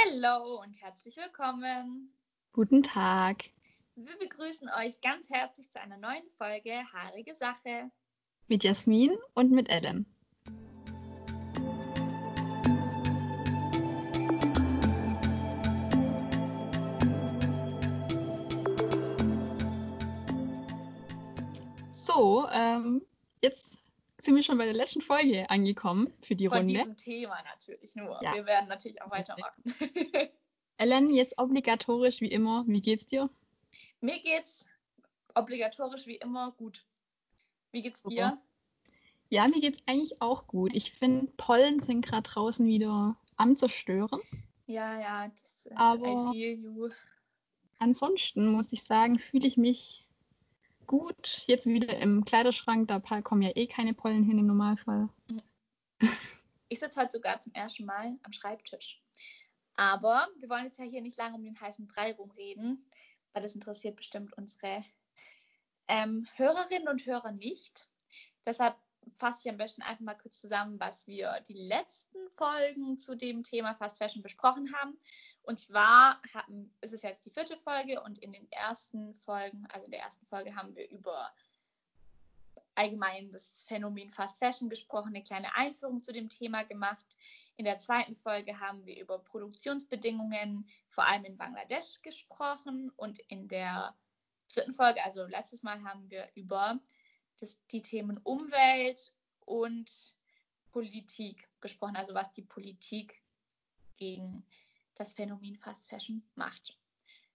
Hallo und herzlich willkommen. Guten Tag. Wir begrüßen euch ganz herzlich zu einer neuen Folge Haarige Sache. Mit Jasmin und mit Ellen. So, ähm, jetzt sind wir schon bei der letzten Folge angekommen für die Von Runde. diesem Thema natürlich nur. Ja. Wir werden natürlich auch weitermachen. Ellen, jetzt obligatorisch wie immer. Wie geht's dir? Mir geht's obligatorisch wie immer gut. Wie geht's dir? Ja, mir geht's eigentlich auch gut. Ich finde, Pollen sind gerade draußen wieder am Zerstören. Ja, ja, das äh, Aber- I feel you. Ansonsten muss ich sagen, fühle ich mich gut. Jetzt wieder im Kleiderschrank. Da kommen ja eh keine Pollen hin im Normalfall. Ich sitze heute sogar zum ersten Mal am Schreibtisch. Aber wir wollen jetzt ja hier nicht lange um den heißen Brei rumreden, weil das interessiert bestimmt unsere ähm, Hörerinnen und Hörer nicht. Deshalb fasse ich am besten einfach mal kurz zusammen, was wir die letzten Folgen zu dem Thema Fast Fashion besprochen haben. Und zwar haben, ist es jetzt die vierte Folge und in den ersten Folgen, also in der ersten Folge haben wir über allgemein das Phänomen Fast Fashion gesprochen, eine kleine Einführung zu dem Thema gemacht. In der zweiten Folge haben wir über Produktionsbedingungen, vor allem in Bangladesch, gesprochen. Und in der dritten Folge, also letztes Mal, haben wir über das, die Themen Umwelt und Politik gesprochen, also was die Politik gegen das Phänomen Fast Fashion macht.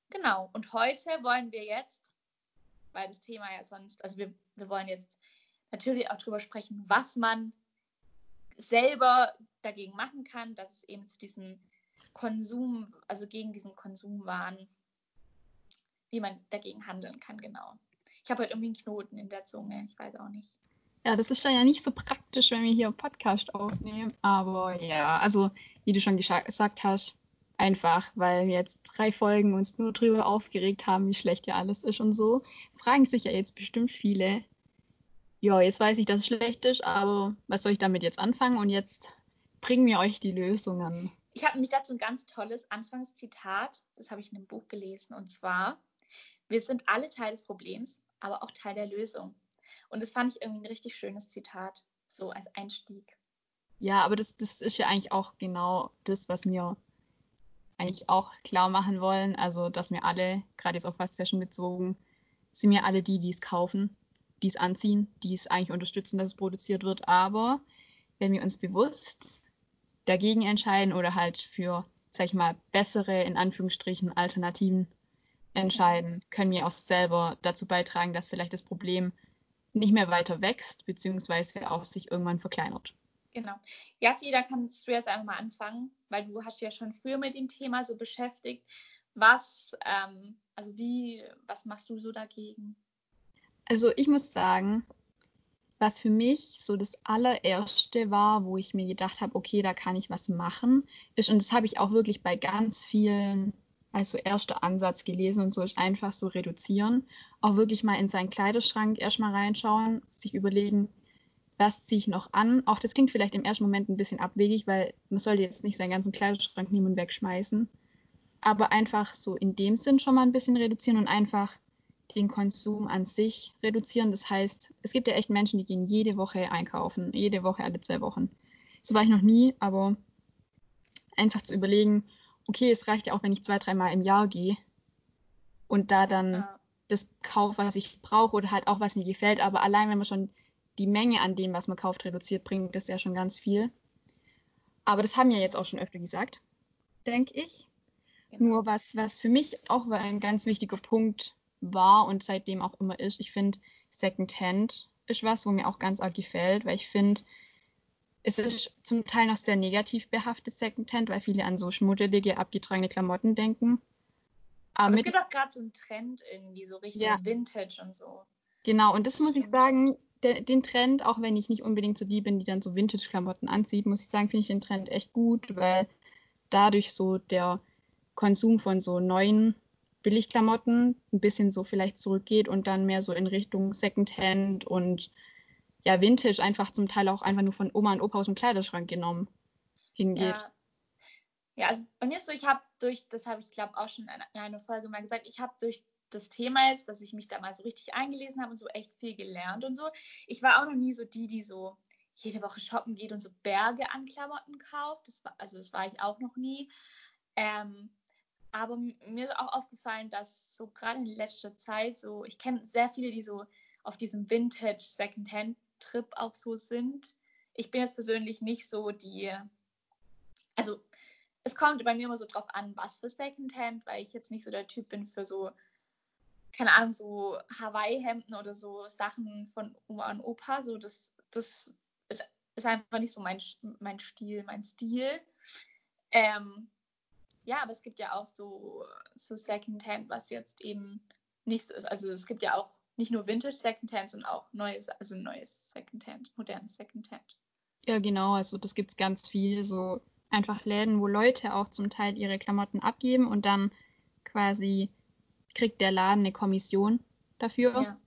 Genau, und heute wollen wir jetzt, weil das Thema ja sonst, also wir, wir wollen jetzt natürlich auch darüber sprechen, was man selber dagegen machen kann, dass es eben zu diesem Konsum, also gegen diesen Konsumwahn, wie man dagegen handeln kann, genau. Ich habe heute irgendwie einen Knoten in der Zunge, ich weiß auch nicht. Ja, das ist dann ja nicht so praktisch, wenn wir hier einen Podcast aufnehmen. Aber ja, also wie du schon gesagt hast, einfach, weil wir jetzt drei Folgen uns nur drüber aufgeregt haben, wie schlecht ja alles ist und so, fragen sich ja jetzt bestimmt viele, ja, jetzt weiß ich, dass es schlecht ist, aber was soll ich damit jetzt anfangen? Und jetzt bringen wir euch die Lösungen. Ich habe nämlich dazu ein ganz tolles Anfangszitat, das habe ich in einem Buch gelesen, und zwar, wir sind alle Teil des Problems, aber auch Teil der Lösung. Und das fand ich irgendwie ein richtig schönes Zitat, so als Einstieg. Ja, aber das, das ist ja eigentlich auch genau das, was wir eigentlich auch klar machen wollen. Also, dass wir alle, gerade jetzt auf Fast Fashion bezogen, sind wir alle die, die es kaufen, die es anziehen, die es eigentlich unterstützen, dass es produziert wird. Aber wenn wir uns bewusst dagegen entscheiden oder halt für, sag ich mal, bessere, in Anführungsstrichen, Alternativen entscheiden, können wir auch selber dazu beitragen, dass vielleicht das Problem nicht mehr weiter wächst, beziehungsweise auch sich irgendwann verkleinert. Genau. Jassi, da kannst du jetzt einfach mal anfangen, weil du hast dich ja schon früher mit dem Thema so beschäftigt. Was, ähm, also wie, was machst du so dagegen? Also ich muss sagen, was für mich so das allererste war, wo ich mir gedacht habe, okay, da kann ich was machen, ist, und das habe ich auch wirklich bei ganz vielen als so erster Ansatz gelesen und so, ist einfach so reduzieren. Auch wirklich mal in seinen Kleiderschrank erstmal reinschauen, sich überlegen, was ziehe ich noch an. Auch das klingt vielleicht im ersten Moment ein bisschen abwegig, weil man sollte jetzt nicht seinen ganzen Kleiderschrank nehmen und wegschmeißen. Aber einfach so in dem Sinn schon mal ein bisschen reduzieren und einfach den Konsum an sich reduzieren. Das heißt, es gibt ja echt Menschen, die gehen jede Woche einkaufen, jede Woche, alle zwei Wochen. So war ich noch nie, aber einfach zu überlegen, okay, es reicht ja auch, wenn ich zwei, dreimal im Jahr gehe und da dann Ja. das kaufe, was ich brauche oder halt auch, was mir gefällt. Aber allein, wenn man schon die Menge an dem, was man kauft, reduziert, bringt das ja schon ganz viel. Aber das haben wir jetzt auch schon öfter gesagt, denke ich. Genau. Nur was, was für mich auch ein ganz wichtiger Punkt war und seitdem auch immer ist, ich finde, Secondhand ist was, wo mir auch ganz arg gefällt, weil ich finde, es ist zum Teil noch sehr negativ behaftet Secondhand, weil viele an so schmuddelige, abgetragene Klamotten denken. Aber, es gibt auch gerade so einen Trend irgendwie, so Richtung Ja. Vintage und so. genau, und das muss ich sagen, der, den Trend, auch wenn ich nicht unbedingt so die bin, die dann so Vintage-Klamotten anzieht, muss ich sagen, finde ich den Trend echt gut, weil dadurch so der Konsum von so neuen Billigklamotten ein bisschen so vielleicht zurückgeht und dann mehr so in Richtung Secondhand und ja, Vintage einfach zum Teil auch einfach nur von Oma und Opa aus dem Kleiderschrank genommen hingeht. Ja. Ja, also bei mir ist so, ich habe durch, das habe ich glaube auch schon in einer Folge mal gesagt, ich habe durch das Thema jetzt, dass ich mich da mal so richtig eingelesen habe und so echt viel gelernt und so. Ich war auch noch nie so die, die so jede Woche shoppen geht und so Berge an Klamotten kauft. Das war, also das war ich auch noch nie. Ähm, aber mir ist auch aufgefallen, dass so gerade in letzter Zeit so, ich kenne sehr viele, die so auf diesem Vintage Secondhand Trip auch so sind. Ich bin jetzt persönlich nicht so die, also es kommt bei mir immer so drauf an, was für Secondhand, weil ich jetzt nicht so der Typ bin für so, keine Ahnung, so Hawaii-Hemden oder so Sachen von Oma und Opa. So, das, das ist, einfach nicht so mein, mein Stil, mein Stil. Ähm, ja, aber es gibt ja auch so, so Secondhand, was jetzt eben nicht so ist. Also es gibt ja auch nicht nur Vintage Secondhand, sondern auch neues, also neues Secondhand, modernes Secondhand. Ja, genau, also das gibt es ganz viel, so einfach Läden, wo Leute auch zum Teil ihre Klamotten abgeben und dann quasi kriegt der Laden eine Kommission dafür. Ja.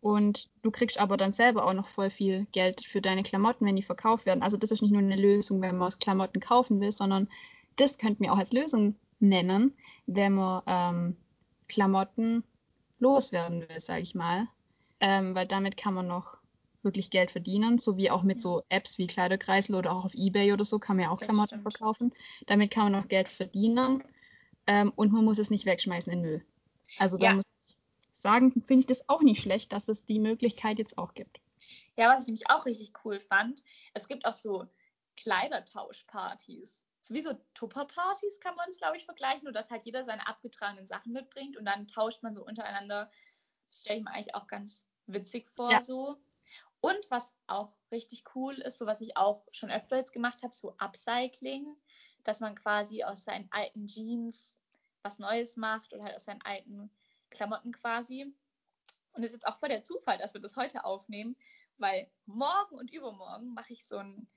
Und du kriegst aber dann selber auch noch voll viel Geld für deine Klamotten, wenn die verkauft werden. Also das ist nicht nur eine Lösung, wenn man aus Klamotten kaufen will, sondern das könnten wir auch als Lösung nennen, wenn man ähm, Klamotten loswerden will, sage ich mal. Ähm, weil damit kann man noch wirklich Geld verdienen, so wie auch mit so Apps wie Kleiderkreisel oder auch auf Ebay oder so kann man ja auch das Klamotten stimmt. verkaufen. Damit kann man noch Geld verdienen ähm, und man muss es nicht wegschmeißen in Müll. Also da ja. muss ich sagen, finde ich das auch nicht schlecht, dass es die Möglichkeit jetzt auch gibt. Ja, was ich nämlich auch richtig cool fand, es gibt auch so Kleidertauschpartys sowieso Tupper-Partys kann man das, glaube ich, vergleichen, nur dass halt jeder seine abgetragenen Sachen mitbringt und dann tauscht man so untereinander. Das stelle ich mir eigentlich auch ganz witzig vor, ja. so. Und was auch richtig cool ist, so was ich auch schon öfter jetzt gemacht habe, so Upcycling, dass man quasi aus seinen alten Jeans was Neues macht oder halt aus seinen alten Klamotten quasi. Und es ist jetzt auch voll der Zufall, dass wir das heute aufnehmen, weil morgen und übermorgen mache ich so ein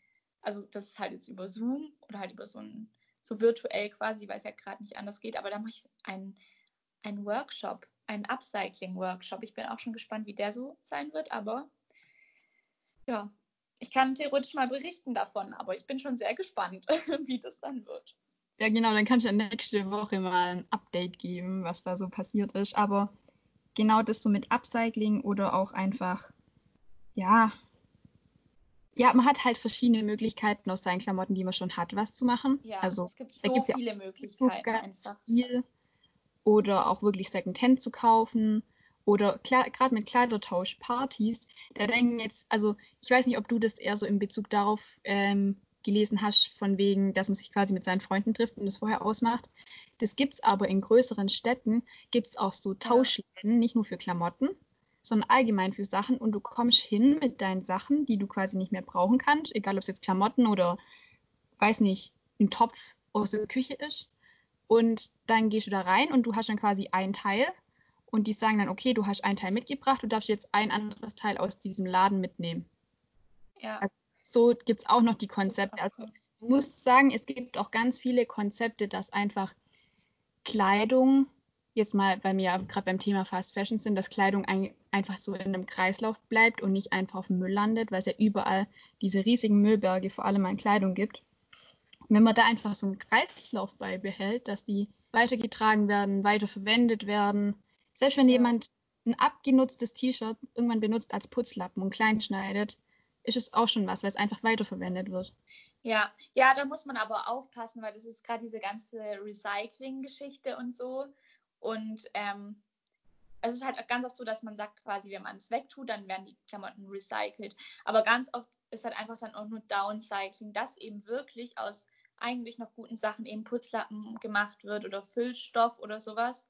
also das ist halt jetzt über Zoom oder halt über so ein, so virtuell quasi, weil es ja gerade nicht anders geht, aber da mache ich einen, einen Workshop, einen Upcycling-Workshop. Ich bin auch schon gespannt, wie der so sein wird, aber ja, ich kann theoretisch mal berichten davon, aber ich bin schon sehr gespannt, wie das dann wird. Ja, genau, dann kann ich ja nächste Woche mal ein Update geben, was da so passiert ist. Aber genau das so mit Upcycling oder auch einfach, ja, ja, man hat halt verschiedene Möglichkeiten aus seinen Klamotten, die man schon hat, was zu machen. Ja, also, es gibt so viele ja Möglichkeiten einfach. Viel. Oder auch wirklich Secondhand zu kaufen. Oder gerade mit Kleidertauschpartys, da denken jetzt, also ich weiß nicht, ob du das eher so in Bezug darauf ähm, gelesen hast, von wegen, dass man sich quasi mit seinen Freunden trifft und das vorher ausmacht. Das gibt es aber in größeren Städten, gibt es auch so Tauschläden, ja. nicht nur für Klamotten, sondern allgemein für Sachen und du kommst hin mit deinen Sachen, die du quasi nicht mehr brauchen kannst, egal ob es jetzt Klamotten oder, weiß nicht, ein Topf aus der Küche ist. Und dann gehst du da rein und du hast dann quasi ein Teil und die sagen dann, okay, du hast ein Teil mitgebracht, du darfst jetzt ein anderes Teil aus diesem Laden mitnehmen. Ja. Also so gibt es auch noch die Konzepte. Also ich muss sagen, es gibt auch ganz viele Konzepte, dass einfach Kleidung jetzt mal bei mir gerade beim Thema Fast Fashion sind, dass Kleidung ein, einfach so in einem Kreislauf bleibt und nicht einfach auf dem Müll landet, weil es ja überall diese riesigen Müllberge vor allem an Kleidung gibt. wenn man da einfach so einen Kreislauf beibehält, dass die weitergetragen werden, weiterverwendet werden, selbst wenn jemand ein abgenutztes T-Shirt irgendwann benutzt als Putzlappen und klein schneidet, ist es auch schon was, weil es einfach weiterverwendet wird. Ja, ja, da muss man aber aufpassen, weil das ist gerade diese ganze Recycling-Geschichte und so. Und ähm, es ist halt ganz oft so, dass man sagt quasi, wenn man es wegtut, dann werden die Klamotten recycelt. Aber ganz oft ist halt einfach dann auch nur Downcycling, dass eben wirklich aus eigentlich noch guten Sachen eben Putzlappen gemacht wird oder Füllstoff oder sowas.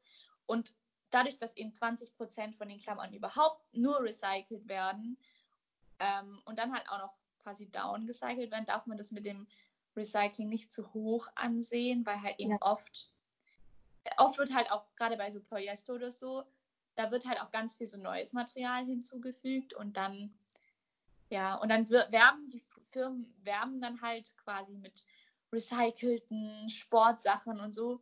Und dadurch, dass eben 20 Prozent von den Klamotten überhaupt nur recycelt werden ähm, und dann halt auch noch quasi downgecycelt werden, darf man das mit dem Recycling nicht zu hoch ansehen, weil halt eben ja. oft oft wird halt auch gerade bei so Polyester oder so, da wird halt auch ganz viel so neues Material hinzugefügt und dann, ja, und dann werben die Firmen werben dann halt quasi mit recycelten Sportsachen und so.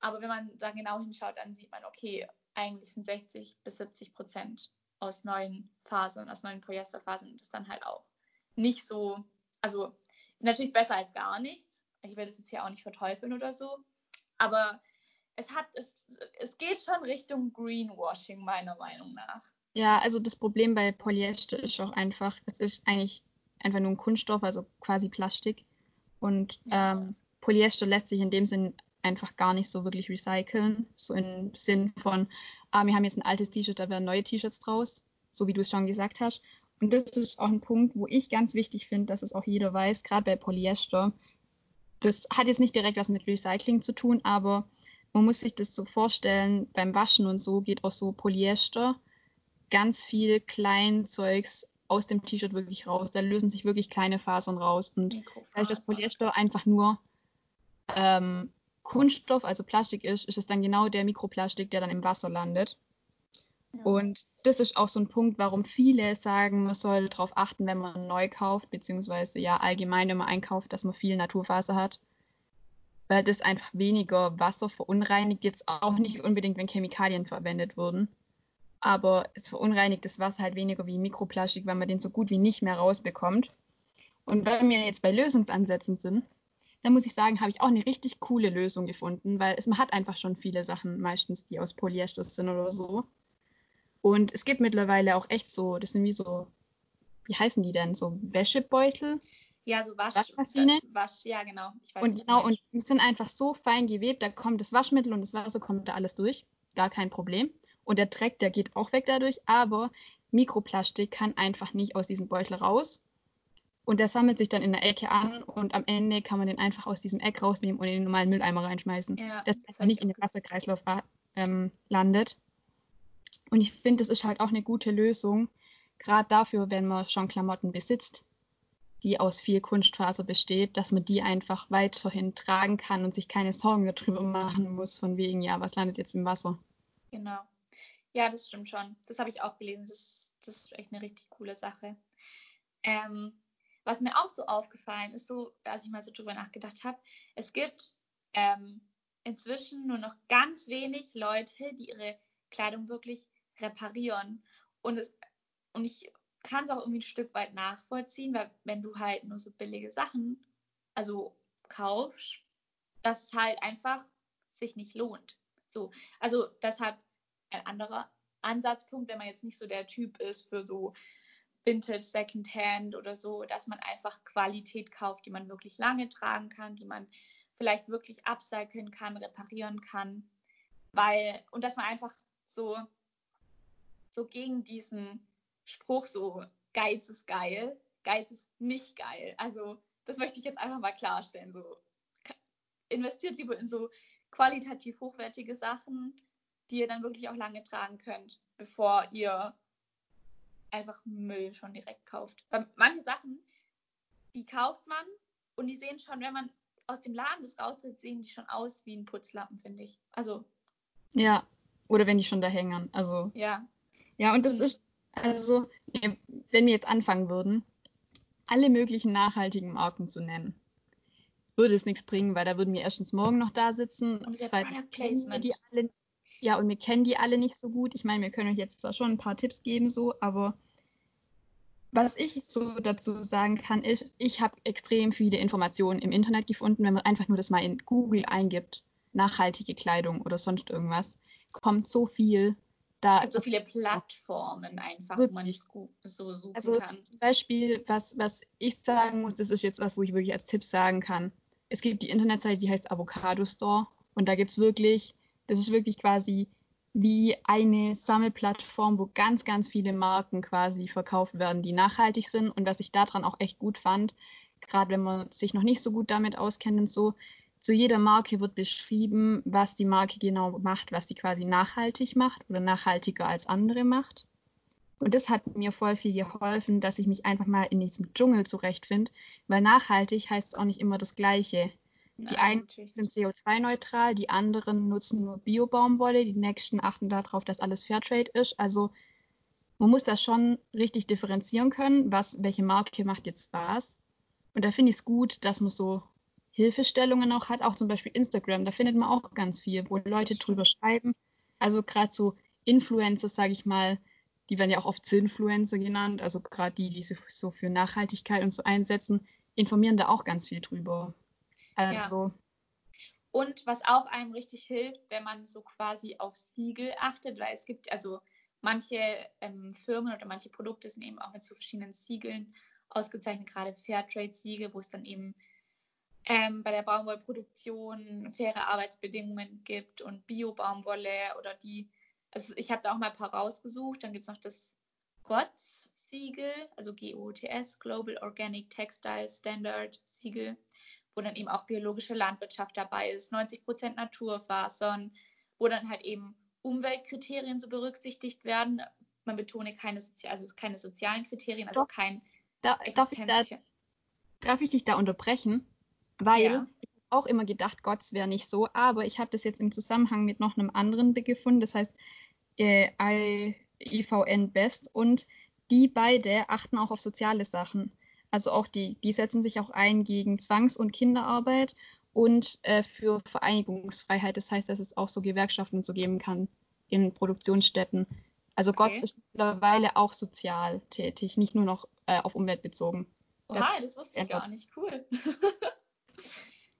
Aber wenn man da genau hinschaut, dann sieht man, okay, eigentlich sind 60 bis 70 Prozent aus neuen Fasern, aus neuen Polyesterfasern und das dann halt auch nicht so, also natürlich besser als gar nichts, ich will das jetzt hier auch nicht verteufeln oder so, aber es hat, es, es geht schon Richtung Greenwashing, meiner Meinung nach. Ja, also das Problem bei Polyester ist auch einfach, es ist eigentlich einfach nur ein Kunststoff, also quasi Plastik. Und ja. ähm, Polyester lässt sich in dem Sinn einfach gar nicht so wirklich recyceln. So im Sinn von, ah, wir haben jetzt ein altes T-Shirt, da werden neue T-Shirts draus, so wie du es schon gesagt hast. Und das ist auch ein Punkt, wo ich ganz wichtig finde, dass es auch jeder weiß, gerade bei Polyester. Das hat jetzt nicht direkt was mit Recycling zu tun, aber man muss sich das so vorstellen, beim Waschen und so geht auch so Polyester ganz viel Kleinzeugs aus dem T-Shirt wirklich raus. Da lösen sich wirklich kleine Fasern raus. Und weil das Polyester einfach nur ähm, Kunststoff, also Plastik ist, ist es dann genau der Mikroplastik, der dann im Wasser landet. Und das ist auch so ein Punkt, warum viele sagen, man soll darauf achten, wenn man neu kauft, beziehungsweise ja allgemein, wenn man einkauft, dass man viel Naturfaser hat. Weil das einfach weniger Wasser verunreinigt, jetzt auch nicht unbedingt, wenn Chemikalien verwendet wurden. Aber es verunreinigt das Wasser halt weniger wie Mikroplastik, weil man den so gut wie nicht mehr rausbekommt. Und wenn wir jetzt bei Lösungsansätzen sind, dann muss ich sagen, habe ich auch eine richtig coole Lösung gefunden, weil es, man hat einfach schon viele Sachen meistens, die aus Polyester sind oder so. Und es gibt mittlerweile auch echt so, das sind wie so, wie heißen die denn, so Wäschebeutel? Ja, so Wasch, Waschmaschine. Äh, Wasch, ja, genau. Weiß, und genau, und die sind einfach so fein gewebt, da kommt das Waschmittel und das Wasser kommt da alles durch. Gar kein Problem. Und der Dreck, der geht auch weg dadurch, aber Mikroplastik kann einfach nicht aus diesem Beutel raus. Und der sammelt sich dann in der Ecke an und am Ende kann man den einfach aus diesem Eck rausnehmen und in den normalen Mülleimer reinschmeißen. Ja, dass das nicht in den Wasserkreislauf ähm, landet. Und ich finde, das ist halt auch eine gute Lösung, gerade dafür, wenn man schon Klamotten besitzt, die aus viel Kunstfaser besteht, dass man die einfach weiterhin tragen kann und sich keine Sorgen darüber machen muss, von wegen, ja, was landet jetzt im Wasser. Genau. Ja, das stimmt schon. Das habe ich auch gelesen. Das, das ist echt eine richtig coole Sache. Ähm, was mir auch so aufgefallen ist, so, als ich mal so drüber nachgedacht habe, es gibt ähm, inzwischen nur noch ganz wenig Leute, die ihre Kleidung wirklich reparieren. Und, es, und ich kann es auch irgendwie ein Stück weit nachvollziehen, weil wenn du halt nur so billige Sachen, also kaufst, dass es halt einfach sich nicht lohnt. So, also deshalb ein anderer Ansatzpunkt, wenn man jetzt nicht so der Typ ist für so Vintage, Secondhand oder so, dass man einfach Qualität kauft, die man wirklich lange tragen kann, die man vielleicht wirklich upcyclen kann, reparieren kann, weil und dass man einfach so so gegen diesen Spruch so Geiz ist geil, Geiz ist nicht geil. Also das möchte ich jetzt einfach mal klarstellen. So investiert lieber in so qualitativ hochwertige Sachen, die ihr dann wirklich auch lange tragen könnt, bevor ihr einfach Müll schon direkt kauft. Weil manche Sachen, die kauft man und die sehen schon, wenn man aus dem Laden das raustritt, sehen die schon aus wie ein Putzlappen, finde ich. Also. Ja, oder wenn die schon da hängen. Also. Ja. Ja, und das ist, also, wenn wir jetzt anfangen würden, alle möglichen nachhaltigen Marken zu nennen, würde es nichts bringen, weil da würden wir erstens morgen noch da sitzen. Und zweitens die alle. Ja, und wir kennen die alle nicht so gut. Ich meine, wir können euch jetzt zwar schon ein paar Tipps geben, so, aber was ich so dazu sagen kann, ist, ich habe extrem viele Informationen im Internet gefunden, wenn man einfach nur das mal in Google eingibt, nachhaltige Kleidung oder sonst irgendwas, kommt so viel da, es gibt so viele Plattformen einfach, wo man nicht so suchen also kann. Zum Beispiel, was, was ich sagen muss, das ist jetzt was, wo ich wirklich als Tipp sagen kann. Es gibt die Internetseite, die heißt Avocado Store und da gibt es wirklich, das ist wirklich quasi wie eine Sammelplattform, wo ganz, ganz viele Marken quasi verkauft werden, die nachhaltig sind. Und was ich daran auch echt gut fand, gerade wenn man sich noch nicht so gut damit auskennt und so, zu jeder Marke wird beschrieben, was die Marke genau macht, was sie quasi nachhaltig macht oder nachhaltiger als andere macht. Und das hat mir voll viel geholfen, dass ich mich einfach mal in diesem Dschungel zurechtfinde, weil nachhaltig heißt auch nicht immer das Gleiche. Die einen sind CO2-neutral, die anderen nutzen nur Bio-Baumwolle, die nächsten achten darauf, dass alles Fairtrade ist. Also man muss das schon richtig differenzieren können, was welche Marke macht jetzt was. Und da finde ich es gut, dass man so Hilfestellungen auch hat, auch zum Beispiel Instagram. Da findet man auch ganz viel, wo Leute drüber schreiben. Also gerade so Influencer, sage ich mal, die werden ja auch oft Zinfluencer genannt, also gerade die, die sich so für Nachhaltigkeit und so einsetzen, informieren da auch ganz viel drüber. Also. Ja. Und was auch einem richtig hilft, wenn man so quasi auf Siegel achtet, weil es gibt also manche ähm, Firmen oder manche Produkte sind eben auch mit so verschiedenen Siegeln ausgezeichnet, gerade Fairtrade-Siegel, wo es dann eben ähm, bei der Baumwollproduktion faire Arbeitsbedingungen gibt und Bio-Baumwolle oder die, also ich habe da auch mal ein paar rausgesucht, dann gibt es noch das GOTS-Siegel, also G-O-T-S, Global Organic Textile Standard Siegel, wo dann eben auch biologische Landwirtschaft dabei ist, 90 Prozent Naturfasern, wo dann halt eben Umweltkriterien so berücksichtigt werden. Man betone keine, Sozi also keine sozialen Kriterien, also kein da, darf, ich da, darf ich dich da unterbrechen? Weil ja. ich auch immer gedacht, Gott wäre nicht so, aber ich habe das jetzt im Zusammenhang mit noch einem anderen gefunden, das heißt äh, IVN Best und die beide achten auch auf soziale Sachen. Also auch die, die setzen sich auch ein gegen Zwangs- und Kinderarbeit und äh, für Vereinigungsfreiheit. Das heißt, dass es auch so Gewerkschaften so geben kann in Produktionsstätten. Also okay. Gott ist mittlerweile auch sozial tätig, nicht nur noch äh, auf Umwelt bezogen. Oha, das, das wusste ich gar nicht. Cool.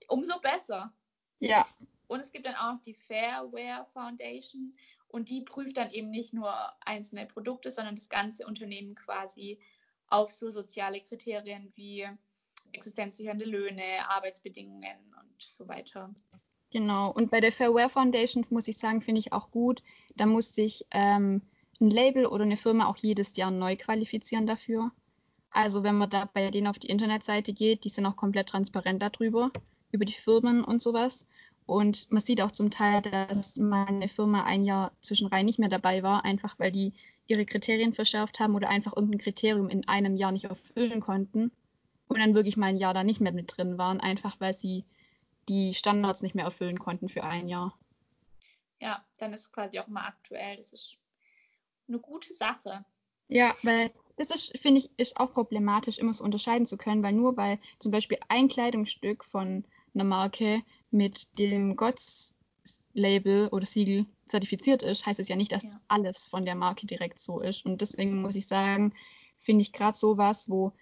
Umso besser. Ja. Und es gibt dann auch noch die Fairware Foundation und die prüft dann eben nicht nur einzelne Produkte, sondern das ganze Unternehmen quasi auf so soziale Kriterien wie existenzsichernde Löhne, Arbeitsbedingungen und so weiter. Genau. Und bei der Fairware Foundation muss ich sagen, finde ich auch gut. Da muss sich ähm, ein Label oder eine Firma auch jedes Jahr neu qualifizieren dafür. Also wenn man da bei denen auf die Internetseite geht, die sind auch komplett transparent darüber, über die Firmen und sowas. Und man sieht auch zum Teil, dass meine Firma ein Jahr zwischenrein nicht mehr dabei war, einfach weil die ihre Kriterien verschärft haben oder einfach irgendein Kriterium in einem Jahr nicht erfüllen konnten und dann wirklich mal ein Jahr da nicht mehr mit drin waren, einfach weil sie die Standards nicht mehr erfüllen konnten für ein Jahr. Ja, dann ist quasi auch immer aktuell. Das ist eine gute Sache. Ja, weil das ist, finde ich, ist auch problematisch, immer so unterscheiden zu können, weil nur weil zum Beispiel ein Kleidungsstück von einer Marke mit dem GOTS-Label oder Siegel zertifiziert ist, heißt es ja nicht, dass ja. alles von der Marke direkt so ist. Und deswegen muss ich sagen, finde ich gerade sowas, wo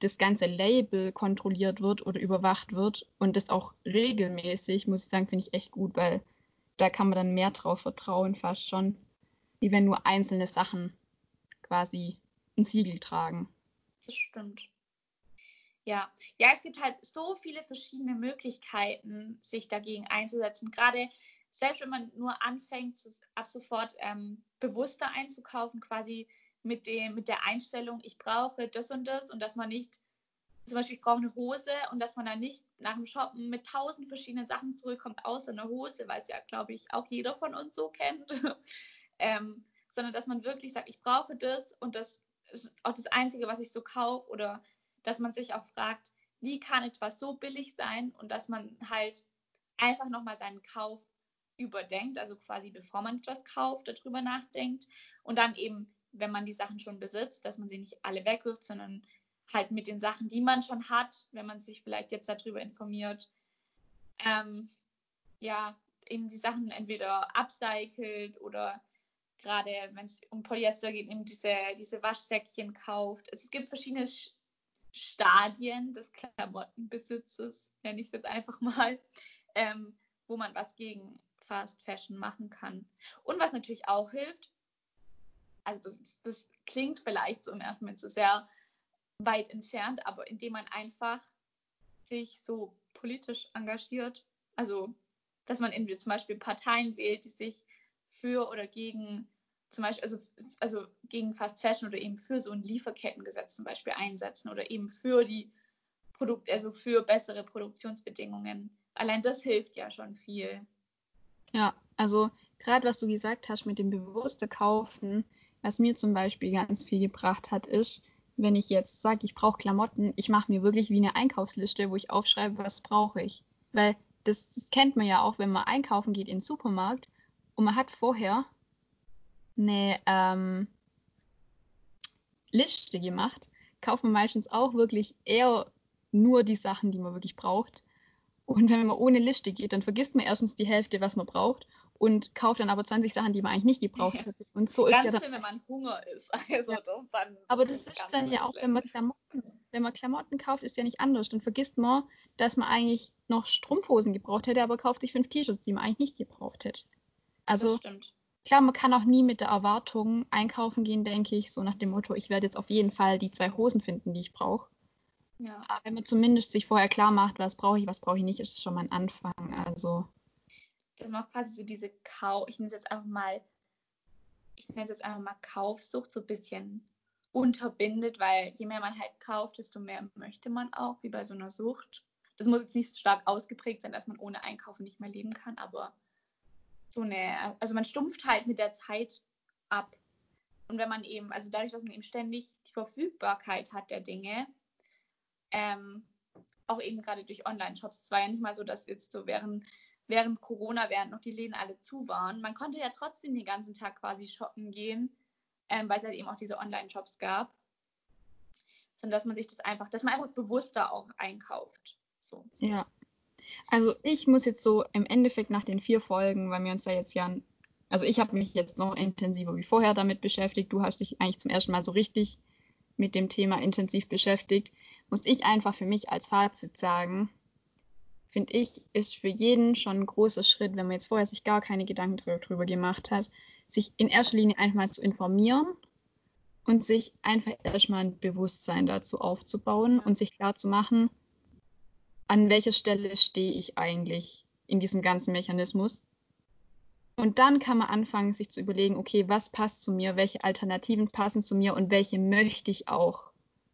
das ganze Label kontrolliert wird oder überwacht wird und das auch regelmäßig, muss ich sagen, finde ich echt gut, weil da kann man dann mehr drauf vertrauen, fast schon, wie wenn nur einzelne Sachen quasi ein Siegel tragen. Das stimmt. Ja, ja, es gibt halt so viele verschiedene Möglichkeiten, sich dagegen einzusetzen. Gerade selbst wenn man nur anfängt, ab sofort ähm, bewusster einzukaufen, quasi mit, dem, mit der Einstellung, ich brauche das und das und dass man nicht, zum Beispiel, ich brauche eine Hose und dass man dann nicht nach dem Shoppen mit tausend verschiedenen Sachen zurückkommt, außer eine Hose, weil es ja, glaube ich, auch jeder von uns so kennt. ähm, sondern dass man wirklich sagt, ich brauche das und das ist auch das Einzige, was ich so kaufe oder dass man sich auch fragt, wie kann etwas so billig sein und dass man halt einfach nochmal seinen Kauf überdenkt, also quasi bevor man etwas kauft, darüber nachdenkt und dann eben, wenn man die Sachen schon besitzt, dass man sie nicht alle wegwirft, sondern halt mit den Sachen, die man schon hat, wenn man sich vielleicht jetzt darüber informiert, ähm, ja, eben die Sachen entweder upcycelt oder gerade wenn es um Polyester geht, eben diese, diese Waschsäckchen kauft. Es gibt verschiedene Stadien des Klamottenbesitzes, nenne ich es jetzt einfach mal, ähm, wo man was gegen Fast Fashion machen kann. Und was natürlich auch hilft, also das, das klingt vielleicht so im ersten Moment so sehr weit entfernt, aber indem man einfach sich so politisch engagiert, also dass man entweder zum Beispiel Parteien wählt, die sich für oder gegen zum Beispiel, also, also gegen Fast Fashion oder eben für so ein Lieferkettengesetz zum Beispiel einsetzen oder eben für die Produkt, also für bessere Produktionsbedingungen. Allein das hilft ja schon viel. Ja, also gerade was du gesagt hast mit dem bewussten Kaufen, was mir zum Beispiel ganz viel gebracht hat, ist, wenn ich jetzt sage, ich brauche Klamotten, ich mache mir wirklich wie eine Einkaufsliste, wo ich aufschreibe, was brauche ich. Weil das, das kennt man ja auch, wenn man einkaufen geht in den Supermarkt und man hat vorher eine ähm, Liste gemacht, kauft man meistens auch wirklich eher nur die Sachen, die man wirklich braucht. Und wenn man ohne Liste geht, dann vergisst man erstens die Hälfte, was man braucht. und kauft dann aber 20 Sachen, die man eigentlich nicht gebraucht hätte. Und so Ganz ist ja schlimm, wenn man Hunger ist. Also Ja. das dann. Aber das ist dann ja auch, wenn man Klamotten, wenn man Klamotten kauft, ist ja nicht anders. Dann vergisst man, dass man eigentlich noch Strumpfhosen gebraucht hätte, aber kauft sich fünf T-Shirts, die man eigentlich nicht gebraucht hätte. Das Also stimmt. klar, man kann auch nie mit der Erwartung einkaufen gehen, denke ich, so nach dem Motto, ich werde jetzt auf jeden Fall die zwei Hosen finden, die ich brauche. Ja. Aber wenn man zumindest sich vorher klar macht, was brauche ich, was brauche ich nicht, ist es schon mal ein Anfang. Also dass man auch quasi so diese Kau, ich nenne es jetzt einfach mal, ich nenne es jetzt einfach mal Kaufsucht so ein bisschen unterbindet, weil je mehr man halt kauft, desto mehr möchte man auch, wie bei so einer Sucht. Das muss jetzt nicht so stark ausgeprägt sein, dass man ohne Einkaufen nicht mehr leben kann, aber so eine, also man stumpft halt mit der Zeit ab. Und wenn man eben, also dadurch, dass man eben ständig die Verfügbarkeit hat der Dinge, ähm, auch eben gerade durch Online-Shops. Es war ja nicht mal so, dass jetzt so während, während Corona, während noch die Läden alle zu waren, man konnte ja trotzdem den ganzen Tag quasi shoppen gehen, ähm, weil es halt eben auch diese Online-Shops gab. Sondern dass man sich das einfach, dass man einfach bewusster auch einkauft. So. ja. Also ich muss jetzt so im Endeffekt nach den vier Folgen, weil wir uns da jetzt ja, also ich habe mich jetzt noch intensiver wie vorher damit beschäftigt. Du hast dich eigentlich zum ersten Mal so richtig mit dem Thema intensiv beschäftigt. Muss ich einfach für mich als Fazit sagen, finde ich, ist für jeden schon ein großer Schritt, wenn man jetzt vorher sich gar keine Gedanken drüber gemacht hat, sich in erster Linie einfach mal zu informieren und sich einfach erstmal ein Bewusstsein dazu aufzubauen und sich klar zu machen, an welcher Stelle stehe ich eigentlich in diesem ganzen Mechanismus. Und dann kann man anfangen, sich zu überlegen, okay, was passt zu mir, welche Alternativen passen zu mir und welche möchte ich auch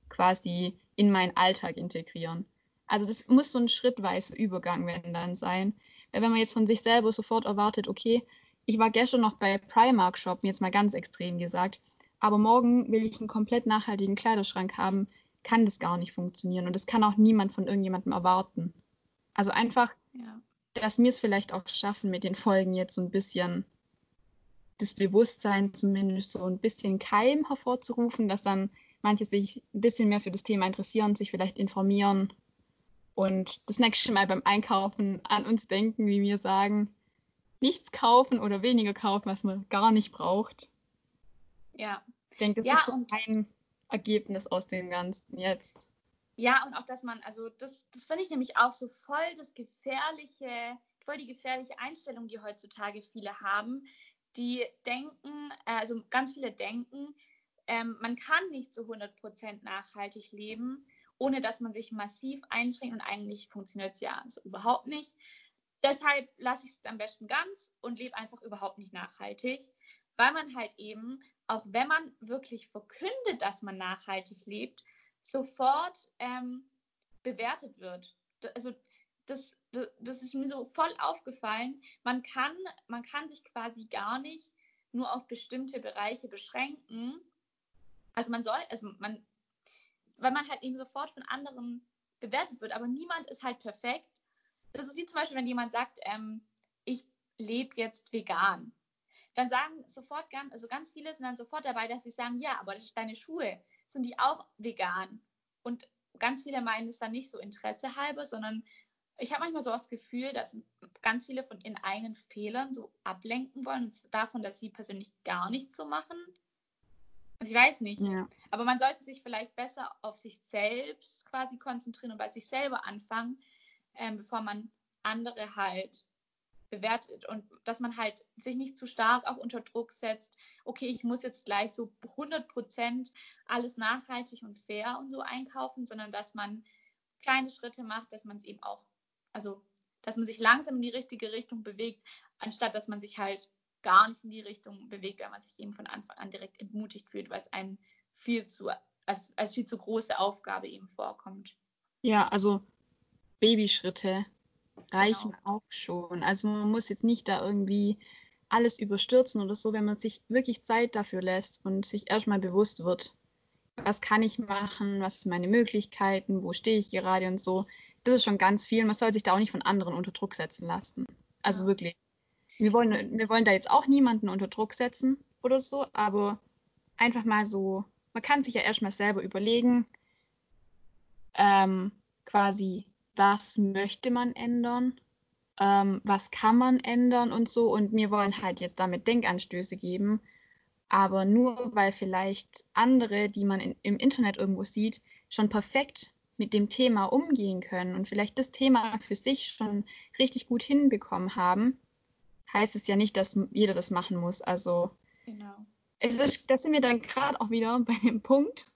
quasi in meinen Alltag integrieren. Also das muss so ein schrittweiser Übergang wenn dann sein. Weil wenn man jetzt von sich selber sofort erwartet, okay, ich war gestern noch bei Primark shoppen, jetzt mal ganz extrem gesagt, aber morgen will ich einen komplett nachhaltigen Kleiderschrank haben, kann das gar nicht funktionieren. Und das kann auch niemand von irgendjemandem erwarten. Also einfach Ja. dass wir es vielleicht auch schaffen, mit den Folgen jetzt so ein bisschen das Bewusstsein zumindest so ein bisschen Keim hervorzurufen, dass dann manche sich ein bisschen mehr für das Thema interessieren, sich vielleicht informieren und das nächste Mal beim Einkaufen an uns denken, wie wir sagen, nichts kaufen oder weniger kaufen, was man gar nicht braucht. Ja. Ich denke, das Ja, ist so ein Ergebnis aus dem Ganzen jetzt. Ja, und auch, dass man, also das, das finde ich nämlich auch so voll das gefährliche, voll die gefährliche Einstellung, die heutzutage viele haben, die denken, äh, also ganz viele denken, ähm, man kann nicht zu 100% nachhaltig leben, ohne dass man sich massiv einschränkt und eigentlich funktioniert es ja so überhaupt nicht. Deshalb lasse ich es am besten ganz und lebe einfach überhaupt nicht nachhaltig, weil man halt eben, auch wenn man wirklich verkündet, dass man nachhaltig lebt, sofort ähm, bewertet wird. Also das, das, das ist mir so voll aufgefallen. Man kann, man kann sich quasi gar nicht nur auf bestimmte Bereiche beschränken. Also man soll, also man, weil man halt eben sofort von anderen bewertet wird, aber niemand ist halt perfekt. Das ist wie zum Beispiel, wenn jemand sagt, ähm, ich lebe jetzt vegan. Dann sagen sofort ganz, also ganz viele sind dann sofort dabei, dass sie sagen, ja, aber deine Schuhe, sind die auch vegan? Und ganz viele meinen es dann nicht so Interesse halber, sondern ich habe manchmal so das Gefühl, dass ganz viele von ihren eigenen Fehlern so ablenken wollen und davon, dass sie persönlich gar nichts so machen. Also ich weiß nicht. Ja. Aber man sollte sich vielleicht besser auf sich selbst quasi konzentrieren und bei sich selber anfangen, ähm, bevor man andere halt bewertet und dass man halt sich nicht zu stark auch unter Druck setzt, okay, ich muss jetzt gleich so 100 Prozent alles nachhaltig und fair und so einkaufen, sondern dass man kleine Schritte macht, dass man es eben auch, also dass man sich langsam in die richtige Richtung bewegt, anstatt dass man sich halt gar nicht in die Richtung bewegt, weil man sich eben von Anfang an direkt entmutigt fühlt, weil es einem viel zu, als, als viel zu große Aufgabe eben vorkommt. Ja, also Babyschritte reichen Genau. auch schon. Also man muss jetzt nicht da irgendwie alles überstürzen oder so, wenn man sich wirklich Zeit dafür lässt und sich erstmal bewusst wird, was kann ich machen, was sind meine Möglichkeiten, wo stehe ich gerade und so. Das ist schon ganz viel. Man soll sich da auch nicht von anderen unter Druck setzen lassen. Also wirklich. Wir wollen, wir wollen da jetzt auch niemanden unter Druck setzen oder so, aber einfach mal so, man kann sich ja erstmal selber überlegen, ähm, quasi, was möchte man ändern ähm, was kann man ändern und so. Und wir wollen halt jetzt damit Denkanstöße geben. Aber nur weil vielleicht andere, die man in, im Internet irgendwo sieht, schon perfekt mit dem Thema umgehen können und vielleicht das Thema für sich schon richtig gut hinbekommen haben, heißt es ja nicht, dass jeder das machen muss. Also Genau. es ist, da sind wir dann gerade auch wieder bei dem Punkt,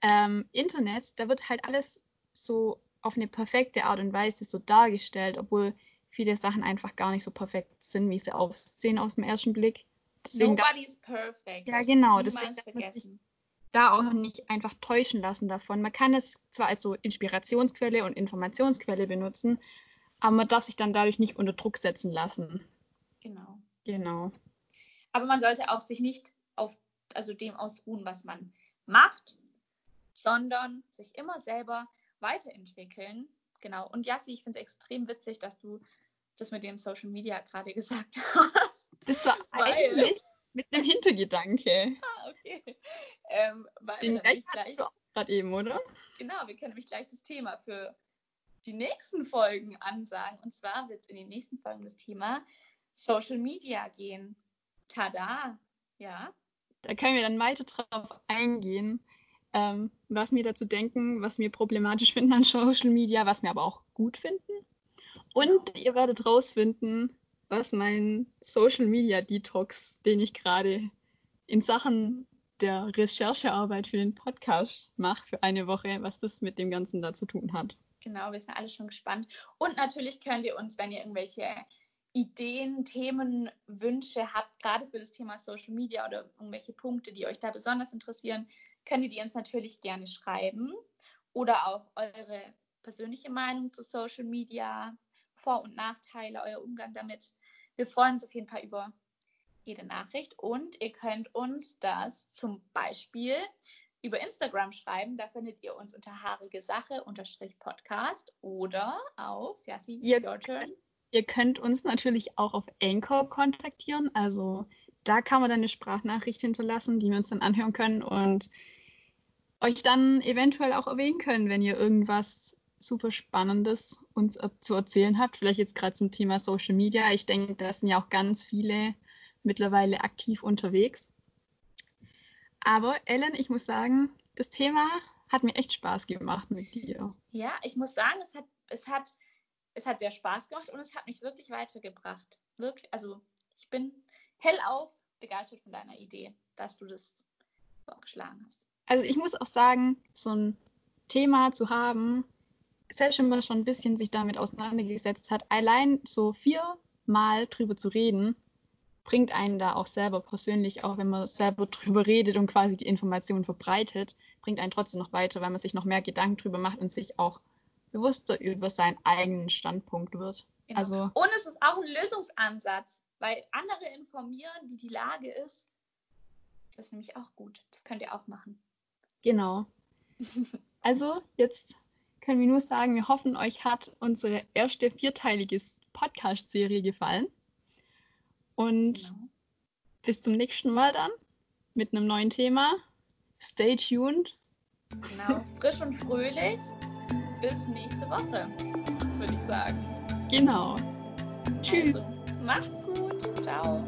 ähm, Internet, da wird halt alles so auf eine perfekte Art und Weise so dargestellt, obwohl viele Sachen einfach gar nicht so perfekt sind, wie sie aussehen aus dem ersten Blick. Deswegen Nobody's perfect. ja, genau, deswegen darf man sich vergessen. da auch nicht einfach täuschen lassen davon. Man kann es zwar als so Inspirationsquelle und Informationsquelle benutzen, aber man darf sich dann dadurch nicht unter Druck setzen lassen. Genau. Genau. Aber man sollte auch sich nicht auf also dem ausruhen, was man macht, sondern sich immer selber weiterentwickeln. Genau. Und Jassi, ich finde es extrem witzig, dass du das mit dem Social Media gerade gesagt hast. Das war Weil- eigentlich mit einem Hintergedanke. Ah, okay. Ähm, weil Den gleich gerade eben, oder? genau, wir können nämlich gleich das Thema für die nächsten Folgen ansagen. Und zwar wird es in den nächsten Folgen das Thema Social Media gehen. Tada! Ja. Da können wir dann weiter drauf eingehen, ähm, was wir dazu denken, was wir problematisch finden an Social Media, was wir aber auch gut finden. Und ihr werdet rausfinden, was mein Social Media Detox, den ich gerade in Sachen der Recherchearbeit für den Podcast mache für eine Woche, was das mit dem Ganzen da zu tun hat. Genau, wir sind alle schon gespannt. Und natürlich könnt ihr uns, wenn ihr irgendwelche Ideen, Themen, Wünsche habt, gerade für das Thema Social Media oder irgendwelche Punkte, die euch da besonders interessieren, könnt ihr die uns natürlich gerne schreiben oder auch eure persönliche Meinung zu Social Media, Vor- und Nachteile, euer Umgang damit. Wir freuen uns auf jeden Fall über jede Nachricht und ihr könnt uns das zum Beispiel über Instagram schreiben. Da findet ihr uns unter haarige Sache unterstrich Podcast oder auf Yassi, it's your turn. Ihr könnt uns natürlich auch auf Anchor kontaktieren. Also da kann man dann eine Sprachnachricht hinterlassen, die wir uns dann anhören können und euch dann eventuell auch erwähnen können, wenn ihr irgendwas super Spannendes uns zu erzählen habt. Vielleicht jetzt gerade zum Thema Social Media. Ich denke, da sind ja auch ganz viele mittlerweile aktiv unterwegs. Aber Ellen, ich muss sagen, das Thema hat mir echt Spaß gemacht mit dir. Ja, ich muss sagen, es hat, es hat, es hat sehr Spaß gemacht und es hat mich wirklich weitergebracht. Wirklich, also ich bin hellauf begeistert von deiner Idee, dass du das vorgeschlagen hast. Also ich muss auch sagen, so ein Thema zu haben, selbst wenn man schon ein bisschen sich damit auseinandergesetzt hat, allein so viermal drüber zu reden, bringt einen da auch selber persönlich, auch wenn man selber drüber redet und quasi die Information verbreitet, bringt einen trotzdem noch weiter, weil man sich noch mehr Gedanken drüber macht und sich auch bewusster über seinen eigenen Standpunkt wird. Genau. Also Und es ist auch ein Lösungsansatz, weil andere informieren, wie die Lage ist. Das ist nämlich auch gut. Das könnt ihr auch machen. Genau. Also, jetzt können wir nur sagen, wir hoffen, euch hat unsere erste vierteilige Podcast-Serie gefallen. Und Genau. bis zum nächsten Mal dann mit einem neuen Thema. Stay tuned. genau. Frisch und fröhlich. Bis nächste Woche, würde ich sagen. Genau. Tschüss. Also, macht's gut. Ciao.